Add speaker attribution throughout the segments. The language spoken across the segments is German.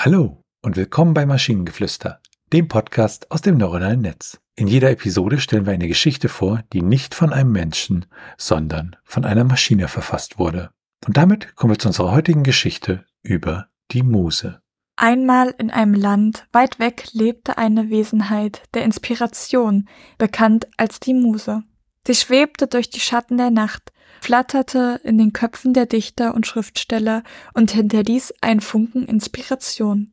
Speaker 1: Hallo und willkommen bei Maschinengeflüster, dem Podcast aus dem neuronalen Netz. In jeder Episode stellen wir eine Geschichte vor, die nicht von einem Menschen, sondern von einer Maschine verfasst wurde. Und damit kommen wir zu unserer heutigen Geschichte über die Muse.
Speaker 2: Einmal in einem Land weit weg lebte eine Wesenheit der Inspiration, bekannt als die Muse. Sie schwebte durch die Schatten der Nacht, flatterte in den Köpfen der Dichter und Schriftsteller und hinterließ einen Funken Inspiration.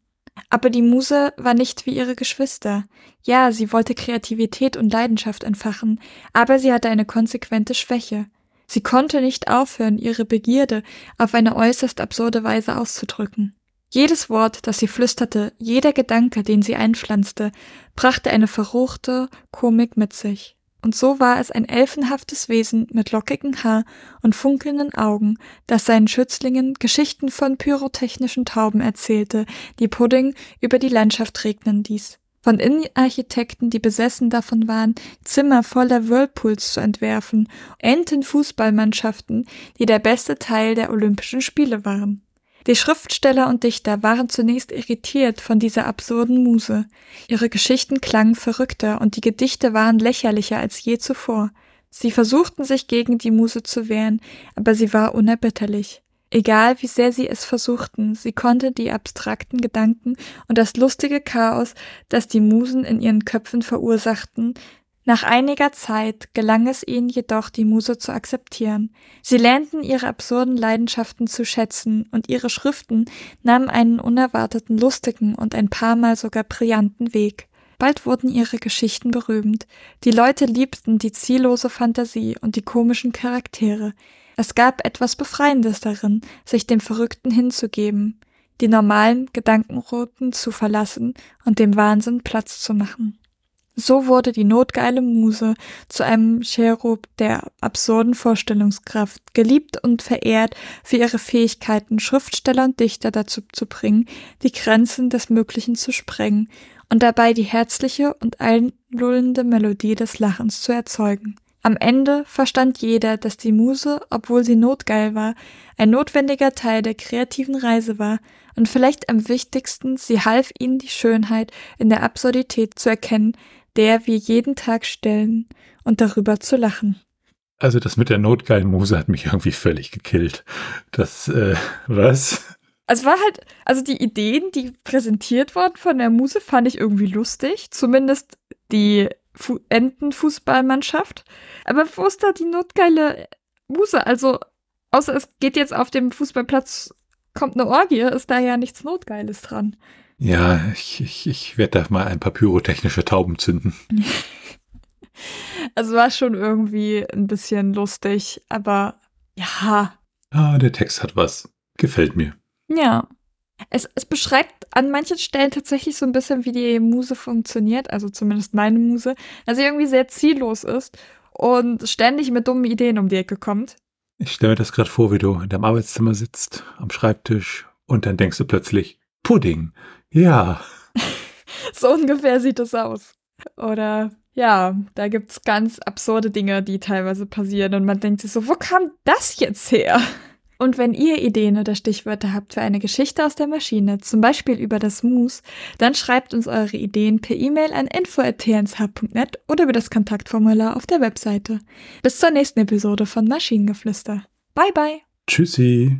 Speaker 2: Aber die Muse war nicht wie ihre Geschwister. Ja, sie wollte Kreativität und Leidenschaft entfachen, aber sie hatte eine konsequente Schwäche. Sie konnte nicht aufhören, ihre Begierde auf eine äußerst absurde Weise auszudrücken. Jedes Wort, das sie flüsterte, jeder Gedanke, den sie einpflanzte, brachte eine verruchte Komik mit sich und so war es ein elfenhaftes Wesen mit lockigem Haar und funkelnden Augen, das seinen Schützlingen Geschichten von pyrotechnischen Tauben erzählte, die Pudding über die Landschaft regnen ließ. Von Innenarchitekten, die besessen davon waren, Zimmer voller Whirlpools zu entwerfen, Entenfußballmannschaften, die der beste Teil der Olympischen Spiele waren. Die Schriftsteller und Dichter waren zunächst irritiert von dieser absurden Muse. Ihre Geschichten klangen verrückter und die Gedichte waren lächerlicher als je zuvor. Sie versuchten sich gegen die Muse zu wehren, aber sie war unerbitterlich. Egal wie sehr sie es versuchten, sie konnte die abstrakten Gedanken und das lustige Chaos, das die Musen in ihren Köpfen verursachten, nach einiger Zeit gelang es ihnen jedoch, die Muse zu akzeptieren. Sie lernten ihre absurden Leidenschaften zu schätzen, und ihre Schriften nahmen einen unerwarteten, lustigen und ein paar Mal sogar brillanten Weg. Bald wurden ihre Geschichten berühmt. Die Leute liebten die ziellose Fantasie und die komischen Charaktere. Es gab etwas Befreiendes darin, sich dem Verrückten hinzugeben, die normalen Gedankenrouten zu verlassen und dem Wahnsinn Platz zu machen. So wurde die notgeile Muse zu einem Cherub der absurden Vorstellungskraft, geliebt und verehrt für ihre Fähigkeiten, Schriftsteller und Dichter dazu zu bringen, die Grenzen des Möglichen zu sprengen und dabei die herzliche und einlullende Melodie des Lachens zu erzeugen. Am Ende verstand jeder, dass die Muse, obwohl sie notgeil war, ein notwendiger Teil der kreativen Reise war und vielleicht am wichtigsten, sie half ihnen die Schönheit in der Absurdität zu erkennen, der wir jeden Tag stellen und darüber zu lachen.
Speaker 1: Also das mit der notgeilen Muse hat mich irgendwie völlig gekillt. Das, äh, was?
Speaker 2: Es war halt, also die Ideen, die präsentiert wurden von der Muse, fand ich irgendwie lustig. Zumindest die Fu Entenfußballmannschaft. Aber wo ist da die notgeile Muse? Also, außer es geht jetzt auf dem Fußballplatz, kommt eine Orgie, ist da ja nichts Notgeiles dran.
Speaker 1: Ja, ich, ich, ich werde da mal ein paar pyrotechnische Tauben zünden.
Speaker 2: Also war schon irgendwie ein bisschen lustig, aber ja.
Speaker 1: Ah, der Text hat was. Gefällt mir.
Speaker 2: Ja. Es, es beschreibt an manchen Stellen tatsächlich so ein bisschen, wie die Muse funktioniert, also zumindest meine Muse, dass sie irgendwie sehr ziellos ist und ständig mit dummen Ideen um die Ecke kommt.
Speaker 1: Ich stelle mir das gerade vor, wie du in deinem Arbeitszimmer sitzt, am Schreibtisch, und dann denkst du plötzlich, Pudding. Ja.
Speaker 2: so ungefähr sieht es aus. Oder ja, da gibt es ganz absurde Dinge, die teilweise passieren und man denkt sich so, wo kam das jetzt her? Und wenn ihr Ideen oder Stichwörter habt für eine Geschichte aus der Maschine, zum Beispiel über das Moose, dann schreibt uns eure Ideen per E-Mail an info.tnsh.net oder über das Kontaktformular auf der Webseite. Bis zur nächsten Episode von Maschinengeflüster. Bye bye.
Speaker 1: Tschüssi.